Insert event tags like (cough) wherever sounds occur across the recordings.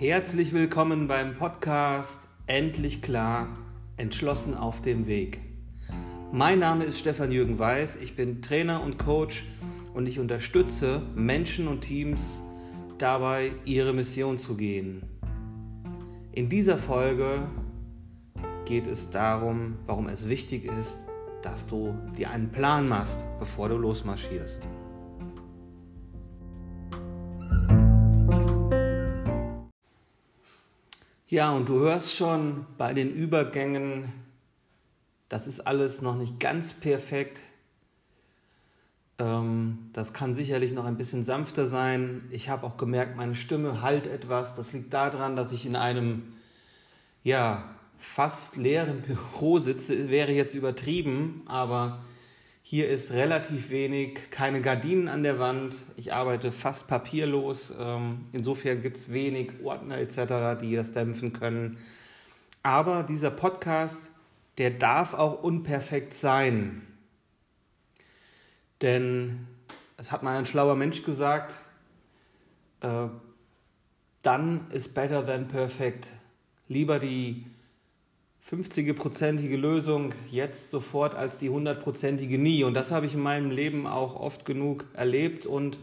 Herzlich willkommen beim Podcast Endlich klar, entschlossen auf dem Weg. Mein Name ist Stefan Jürgen Weiß, ich bin Trainer und Coach und ich unterstütze Menschen und Teams dabei, ihre Mission zu gehen. In dieser Folge geht es darum, warum es wichtig ist, dass du dir einen Plan machst, bevor du losmarschierst. Ja, und du hörst schon bei den Übergängen, das ist alles noch nicht ganz perfekt. Ähm, das kann sicherlich noch ein bisschen sanfter sein. Ich habe auch gemerkt, meine Stimme halt etwas. Das liegt daran, dass ich in einem ja, fast leeren (laughs) Büro sitze. Wäre jetzt übertrieben, aber hier ist relativ wenig, keine Gardinen an der Wand. Ich arbeite fast papierlos. Ähm, insofern gibt es wenig Ordner etc., die das dämpfen können. Aber dieser Podcast, der darf auch unperfekt sein. Denn es hat mal ein schlauer Mensch gesagt, äh, dann ist better than perfect. Lieber die 50-prozentige Lösung jetzt sofort als die 100-prozentige nie. Und das habe ich in meinem Leben auch oft genug erlebt und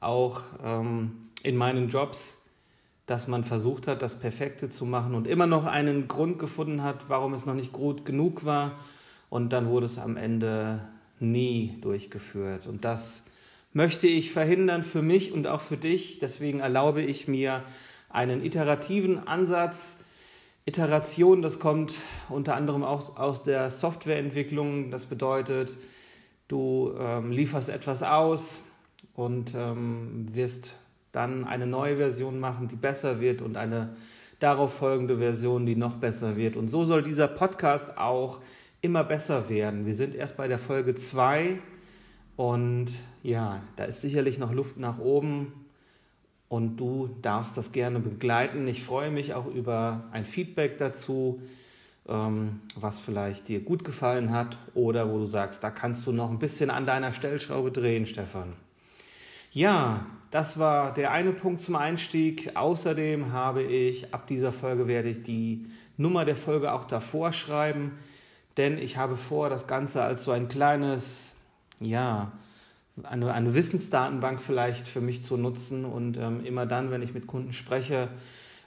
auch ähm, in meinen Jobs, dass man versucht hat, das Perfekte zu machen und immer noch einen Grund gefunden hat, warum es noch nicht gut genug war. Und dann wurde es am Ende nie durchgeführt. Und das möchte ich verhindern für mich und auch für dich. Deswegen erlaube ich mir einen iterativen Ansatz, Iteration, das kommt unter anderem auch aus der Softwareentwicklung. Das bedeutet, du ähm, lieferst etwas aus und ähm, wirst dann eine neue Version machen, die besser wird und eine darauf folgende Version, die noch besser wird. Und so soll dieser Podcast auch immer besser werden. Wir sind erst bei der Folge 2 und ja, da ist sicherlich noch Luft nach oben und du darfst das gerne begleiten. Ich freue mich auch über ein Feedback dazu, ähm, was vielleicht dir gut gefallen hat oder wo du sagst, da kannst du noch ein bisschen an deiner Stellschraube drehen, Stefan. Ja, das war der eine Punkt zum Einstieg. Außerdem habe ich, ab dieser Folge werde ich die Nummer der Folge auch davor schreiben, denn ich habe vor, das Ganze als so ein kleines, ja, eine, eine Wissensdatenbank vielleicht für mich zu nutzen und ähm, immer dann, wenn ich mit Kunden spreche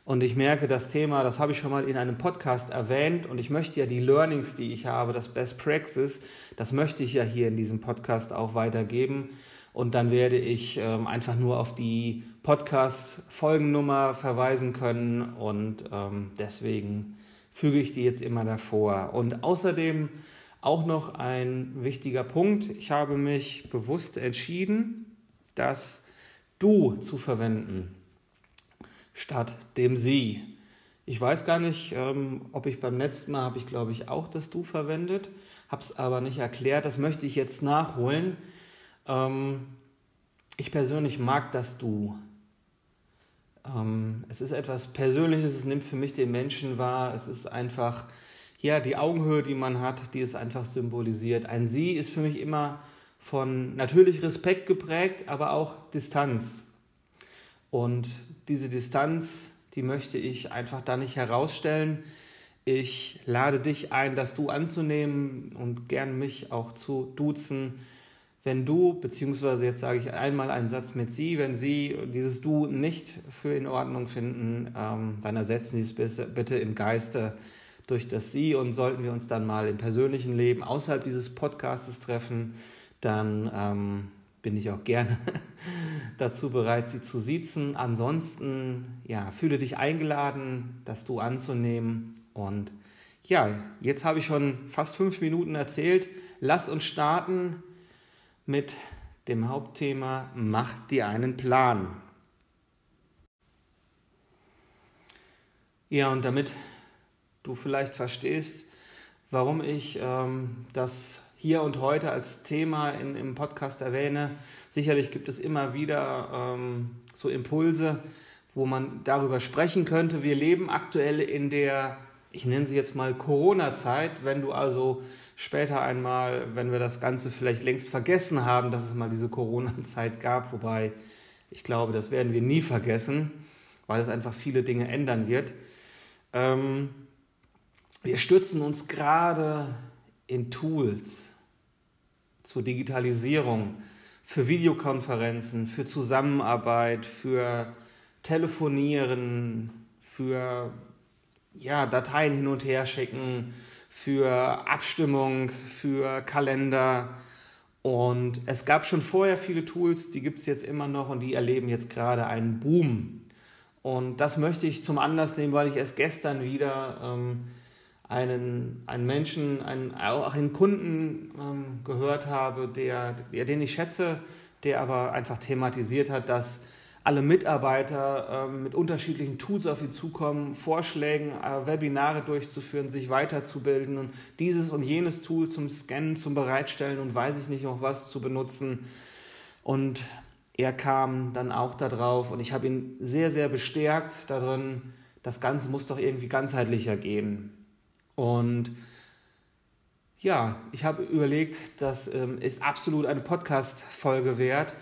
und ich merke, das Thema, das habe ich schon mal in einem Podcast erwähnt und ich möchte ja die Learnings, die ich habe, das Best Praxis, das möchte ich ja hier in diesem Podcast auch weitergeben und dann werde ich ähm, einfach nur auf die Podcast-Folgennummer verweisen können und ähm, deswegen füge ich die jetzt immer davor. Und außerdem auch noch ein wichtiger Punkt. Ich habe mich bewusst entschieden, das Du zu verwenden statt dem Sie. Ich weiß gar nicht, ähm, ob ich beim letzten Mal habe ich glaube ich auch das Du verwendet, habe es aber nicht erklärt. Das möchte ich jetzt nachholen. Ähm, ich persönlich mag das Du. Ähm, es ist etwas Persönliches, es nimmt für mich den Menschen wahr. Es ist einfach ja, die Augenhöhe, die man hat, die es einfach symbolisiert. Ein Sie ist für mich immer von natürlich Respekt geprägt, aber auch Distanz. Und diese Distanz, die möchte ich einfach da nicht herausstellen. Ich lade dich ein, das Du anzunehmen und gern mich auch zu duzen. Wenn du, beziehungsweise jetzt sage ich einmal einen Satz mit Sie, wenn Sie dieses Du nicht für in Ordnung finden, ähm, dann ersetzen Sie es bitte im Geiste durch das Sie und sollten wir uns dann mal im persönlichen Leben außerhalb dieses Podcastes treffen, dann ähm, bin ich auch gerne (laughs) dazu bereit, Sie zu siezen. Ansonsten, ja, fühle dich eingeladen, das Du anzunehmen. Und ja, jetzt habe ich schon fast fünf Minuten erzählt. Lass uns starten mit dem Hauptthema Mach dir einen Plan. Ja, und damit du vielleicht verstehst, warum ich ähm, das hier und heute als Thema in, im Podcast erwähne. Sicherlich gibt es immer wieder ähm, so Impulse, wo man darüber sprechen könnte. Wir leben aktuell in der, ich nenne sie jetzt mal Corona-Zeit. Wenn du also später einmal, wenn wir das Ganze vielleicht längst vergessen haben, dass es mal diese Corona-Zeit gab, wobei ich glaube, das werden wir nie vergessen weil es einfach viele Dinge ändern wird. Ähm, wir stützen uns gerade in Tools zur Digitalisierung, für Videokonferenzen, für Zusammenarbeit, für Telefonieren, für ja, Dateien hin und her schicken, für Abstimmung, für Kalender. Und es gab schon vorher viele Tools, die gibt es jetzt immer noch und die erleben jetzt gerade einen Boom. Und das möchte ich zum Anlass nehmen, weil ich erst gestern wieder ähm, einen, einen Menschen, einen, auch einen Kunden ähm, gehört habe, der, der, den ich schätze, der aber einfach thematisiert hat, dass alle Mitarbeiter ähm, mit unterschiedlichen Tools auf ihn zukommen, Vorschlägen, äh, Webinare durchzuführen, sich weiterzubilden und dieses und jenes Tool zum Scannen, zum Bereitstellen und weiß ich nicht noch was zu benutzen. Und er kam dann auch darauf und ich habe ihn sehr, sehr bestärkt darin, das Ganze muss doch irgendwie ganzheitlicher gehen. Und ja, ich habe überlegt, das ähm, ist absolut eine Podcast-Folge wert.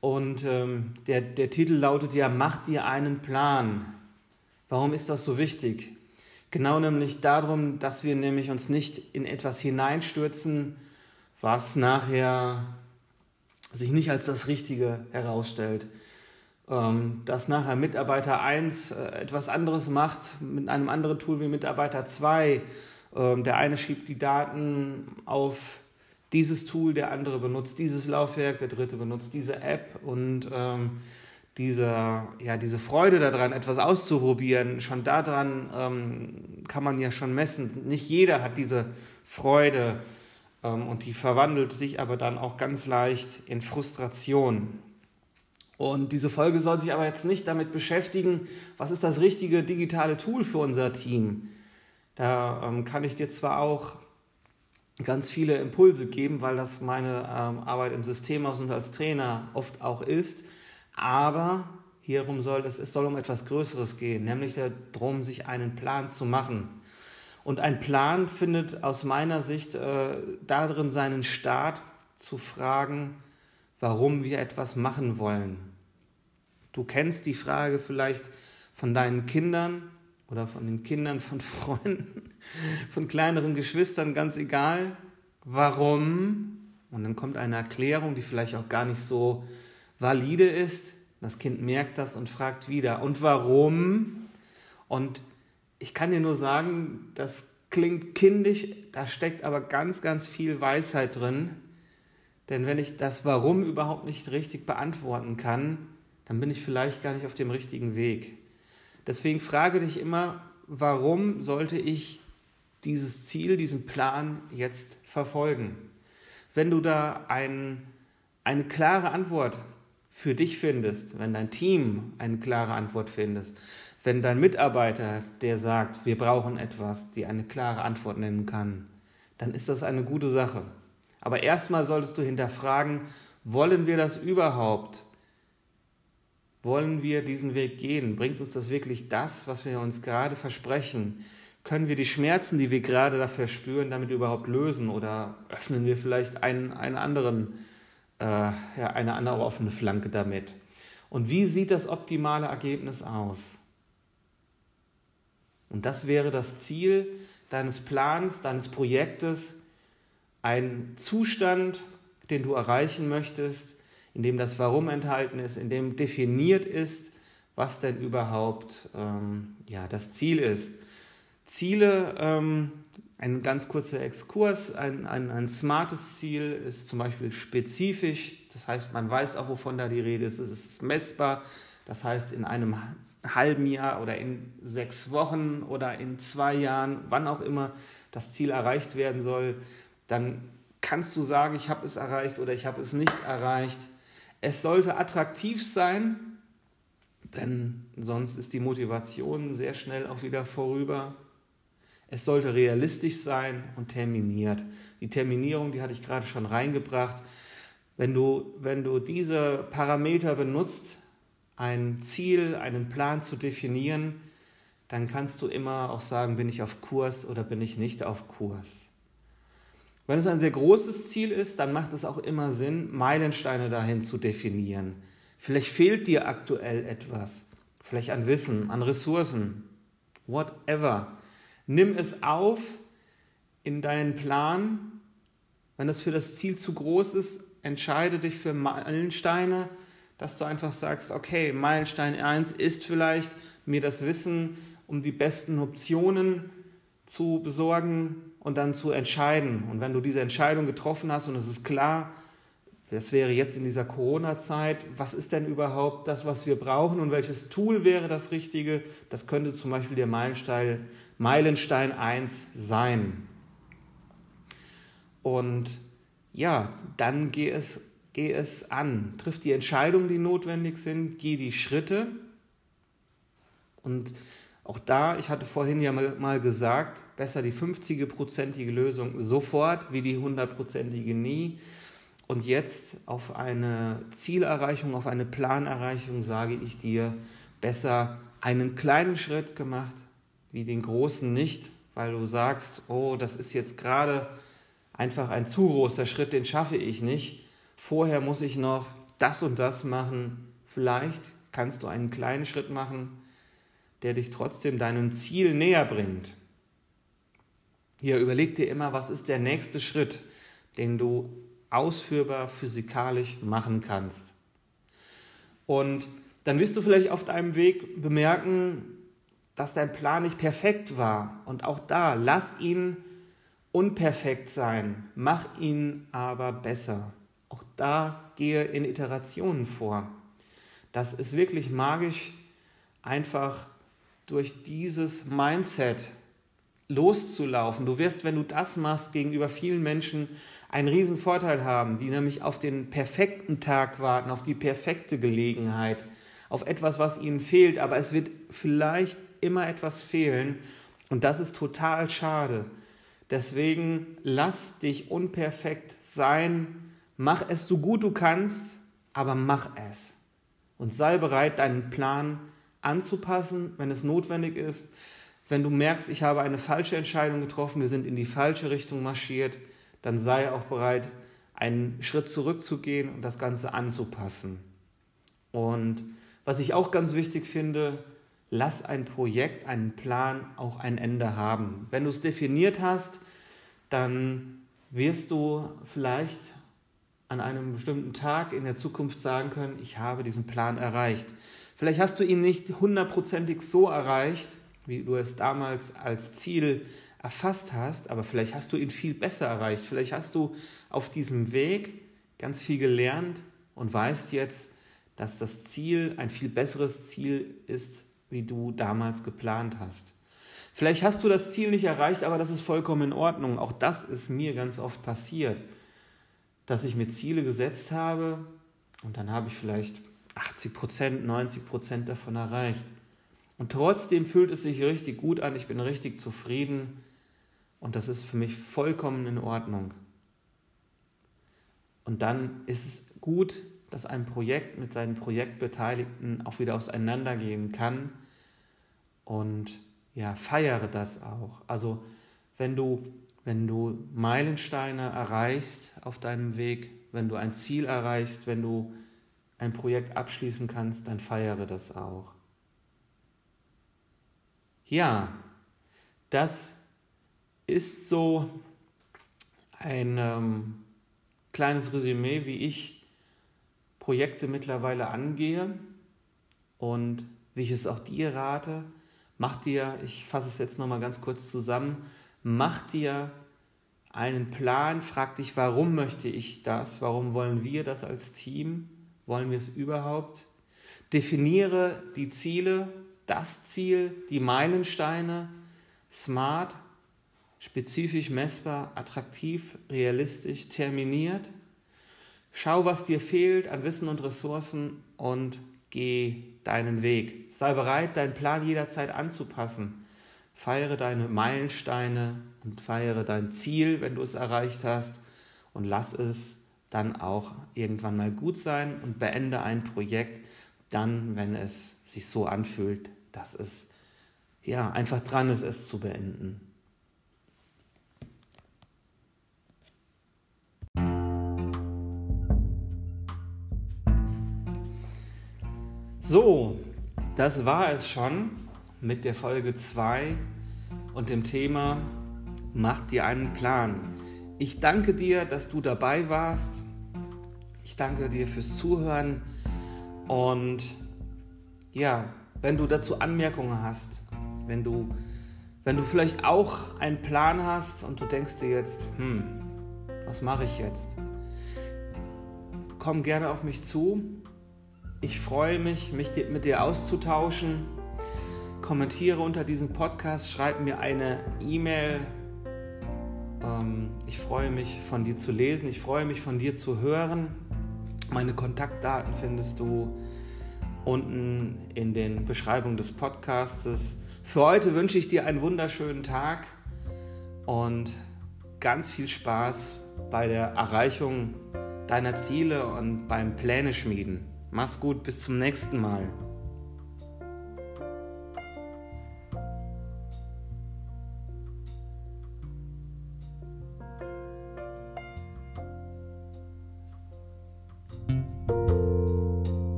Und ähm, der, der Titel lautet ja, mach dir einen Plan. Warum ist das so wichtig? Genau nämlich darum, dass wir nämlich uns nicht in etwas hineinstürzen, was nachher sich nicht als das Richtige herausstellt. Ähm, dass nachher Mitarbeiter 1 äh, etwas anderes macht mit einem anderen Tool wie Mitarbeiter 2. Ähm, der eine schiebt die Daten auf dieses Tool, der andere benutzt dieses Laufwerk, der dritte benutzt diese App und ähm, diese, ja, diese Freude daran, etwas auszuprobieren, schon daran kann man ja schon messen. Nicht jeder hat diese Freude und die verwandelt sich aber dann auch ganz leicht in Frustration. Und diese Folge soll sich aber jetzt nicht damit beschäftigen, was ist das richtige digitale Tool für unser Team. Da ähm, kann ich dir zwar auch ganz viele Impulse geben, weil das meine ähm, Arbeit im Systemhaus und als Trainer oft auch ist. Aber hierum soll es, es soll um etwas Größeres gehen, nämlich darum, sich einen Plan zu machen. Und ein Plan findet aus meiner Sicht äh, darin seinen Start, zu fragen, warum wir etwas machen wollen. Du kennst die Frage vielleicht von deinen Kindern oder von den Kindern von (laughs) Freunden, von kleineren Geschwistern, ganz egal, warum. Und dann kommt eine Erklärung, die vielleicht auch gar nicht so valide ist. Das Kind merkt das und fragt wieder, und warum? Und ich kann dir nur sagen, das klingt kindisch, da steckt aber ganz, ganz viel Weisheit drin. Denn wenn ich das Warum überhaupt nicht richtig beantworten kann, dann bin ich vielleicht gar nicht auf dem richtigen Weg. Deswegen frage dich immer, warum sollte ich dieses Ziel, diesen Plan jetzt verfolgen? Wenn du da ein, eine klare Antwort für dich findest, wenn dein Team eine klare Antwort findest, wenn dein Mitarbeiter, der sagt, wir brauchen etwas, die eine klare Antwort nennen kann, dann ist das eine gute Sache. Aber erstmal solltest du hinterfragen, wollen wir das überhaupt? Wollen wir diesen Weg gehen? Bringt uns das wirklich das, was wir uns gerade versprechen? Können wir die Schmerzen, die wir gerade dafür spüren, damit überhaupt lösen? Oder öffnen wir vielleicht einen, einen anderen, äh, ja, eine andere offene Flanke damit? Und wie sieht das optimale Ergebnis aus? Und das wäre das Ziel deines Plans, deines Projektes, ein Zustand, den du erreichen möchtest, in dem das Warum enthalten ist, in dem definiert ist, was denn überhaupt ähm, ja, das Ziel ist. Ziele, ähm, ein ganz kurzer Exkurs, ein, ein, ein smartes Ziel ist zum Beispiel spezifisch, das heißt, man weiß auch, wovon da die Rede ist, es ist messbar, das heißt, in einem halben Jahr oder in sechs Wochen oder in zwei Jahren, wann auch immer das Ziel erreicht werden soll, dann kannst du sagen, ich habe es erreicht oder ich habe es nicht erreicht. Es sollte attraktiv sein, denn sonst ist die Motivation sehr schnell auch wieder vorüber. Es sollte realistisch sein und terminiert. Die Terminierung, die hatte ich gerade schon reingebracht. Wenn du, wenn du diese Parameter benutzt, ein Ziel, einen Plan zu definieren, dann kannst du immer auch sagen, bin ich auf Kurs oder bin ich nicht auf Kurs. Wenn es ein sehr großes Ziel ist, dann macht es auch immer Sinn, Meilensteine dahin zu definieren. Vielleicht fehlt dir aktuell etwas vielleicht an Wissen, an Ressourcen, whatever. Nimm es auf in deinen Plan. Wenn es für das Ziel zu groß ist, entscheide dich für Meilensteine, dass du einfach sagst, okay, Meilenstein 1 ist vielleicht mir das Wissen um die besten Optionen zu besorgen und dann zu entscheiden. Und wenn du diese Entscheidung getroffen hast und es ist klar, das wäre jetzt in dieser Corona-Zeit, was ist denn überhaupt das, was wir brauchen und welches Tool wäre das Richtige? Das könnte zum Beispiel der Meilenstein, Meilenstein 1 sein. Und ja, dann geh es, geh es an. Triff die Entscheidungen, die notwendig sind, geh die Schritte. Und auch da, ich hatte vorhin ja mal gesagt, besser die 50-prozentige Lösung sofort wie die 100-prozentige nie. Und jetzt auf eine Zielerreichung, auf eine Planerreichung sage ich dir, besser einen kleinen Schritt gemacht wie den großen nicht, weil du sagst, oh, das ist jetzt gerade einfach ein zu großer Schritt, den schaffe ich nicht. Vorher muss ich noch das und das machen. Vielleicht kannst du einen kleinen Schritt machen, der dich trotzdem deinem Ziel näher bringt. Hier überleg dir immer, was ist der nächste Schritt, den du ausführbar physikalisch machen kannst. Und dann wirst du vielleicht auf deinem Weg bemerken, dass dein Plan nicht perfekt war. Und auch da, lass ihn unperfekt sein, mach ihn aber besser. Auch da gehe in Iterationen vor. Das ist wirklich magisch, einfach durch dieses Mindset loszulaufen. Du wirst, wenn du das machst, gegenüber vielen Menschen einen riesen Vorteil haben, die nämlich auf den perfekten Tag warten, auf die perfekte Gelegenheit, auf etwas, was ihnen fehlt, aber es wird vielleicht immer etwas fehlen und das ist total schade. Deswegen lass dich unperfekt sein, mach es so gut du kannst, aber mach es. Und sei bereit, deinen Plan anzupassen, wenn es notwendig ist. Wenn du merkst, ich habe eine falsche Entscheidung getroffen, wir sind in die falsche Richtung marschiert, dann sei auch bereit, einen Schritt zurückzugehen und das Ganze anzupassen. Und was ich auch ganz wichtig finde, lass ein Projekt, einen Plan auch ein Ende haben. Wenn du es definiert hast, dann wirst du vielleicht an einem bestimmten Tag in der Zukunft sagen können, ich habe diesen Plan erreicht. Vielleicht hast du ihn nicht hundertprozentig so erreicht, wie du es damals als Ziel erfasst hast, aber vielleicht hast du ihn viel besser erreicht. Vielleicht hast du auf diesem Weg ganz viel gelernt und weißt jetzt, dass das Ziel ein viel besseres Ziel ist, wie du damals geplant hast. Vielleicht hast du das Ziel nicht erreicht, aber das ist vollkommen in Ordnung. Auch das ist mir ganz oft passiert, dass ich mir Ziele gesetzt habe und dann habe ich vielleicht 80 Prozent, 90 Prozent davon erreicht. Und trotzdem fühlt es sich richtig gut an, ich bin richtig zufrieden und das ist für mich vollkommen in Ordnung. Und dann ist es gut, dass ein Projekt mit seinen Projektbeteiligten auch wieder auseinandergehen kann und ja, feiere das auch. Also wenn du, wenn du Meilensteine erreichst auf deinem Weg, wenn du ein Ziel erreichst, wenn du ein Projekt abschließen kannst, dann feiere das auch. Ja, das ist so ein ähm, kleines Resümee, wie ich Projekte mittlerweile angehe und wie ich es auch dir rate. Mach dir, ich fasse es jetzt nochmal ganz kurz zusammen, mach dir einen Plan, frag dich, warum möchte ich das, warum wollen wir das als Team, wollen wir es überhaupt? Definiere die Ziele, das Ziel, die Meilensteine, smart, spezifisch messbar, attraktiv, realistisch, terminiert. Schau, was dir fehlt an Wissen und Ressourcen und geh deinen Weg. Sei bereit, deinen Plan jederzeit anzupassen. Feiere deine Meilensteine und feiere dein Ziel, wenn du es erreicht hast und lass es dann auch irgendwann mal gut sein und beende ein Projekt dann, wenn es sich so anfühlt, dass es ja einfach dran ist, es zu beenden. So, das war es schon mit der Folge 2 und dem Thema Mach dir einen Plan. Ich danke dir, dass du dabei warst. Ich danke dir fürs Zuhören und ja, wenn du dazu Anmerkungen hast, wenn du, wenn du vielleicht auch einen Plan hast und du denkst dir jetzt, hm, was mache ich jetzt? Komm gerne auf mich zu. Ich freue mich, mich mit dir auszutauschen. Kommentiere unter diesem Podcast, schreib mir eine E-Mail. Ähm, ich freue mich, von dir zu lesen. Ich freue mich, von dir zu hören. Meine Kontaktdaten findest du unten in den Beschreibungen des Podcasts. Für heute wünsche ich dir einen wunderschönen Tag und ganz viel Spaß bei der Erreichung deiner Ziele und beim Pläne schmieden. Mach's gut, bis zum nächsten Mal.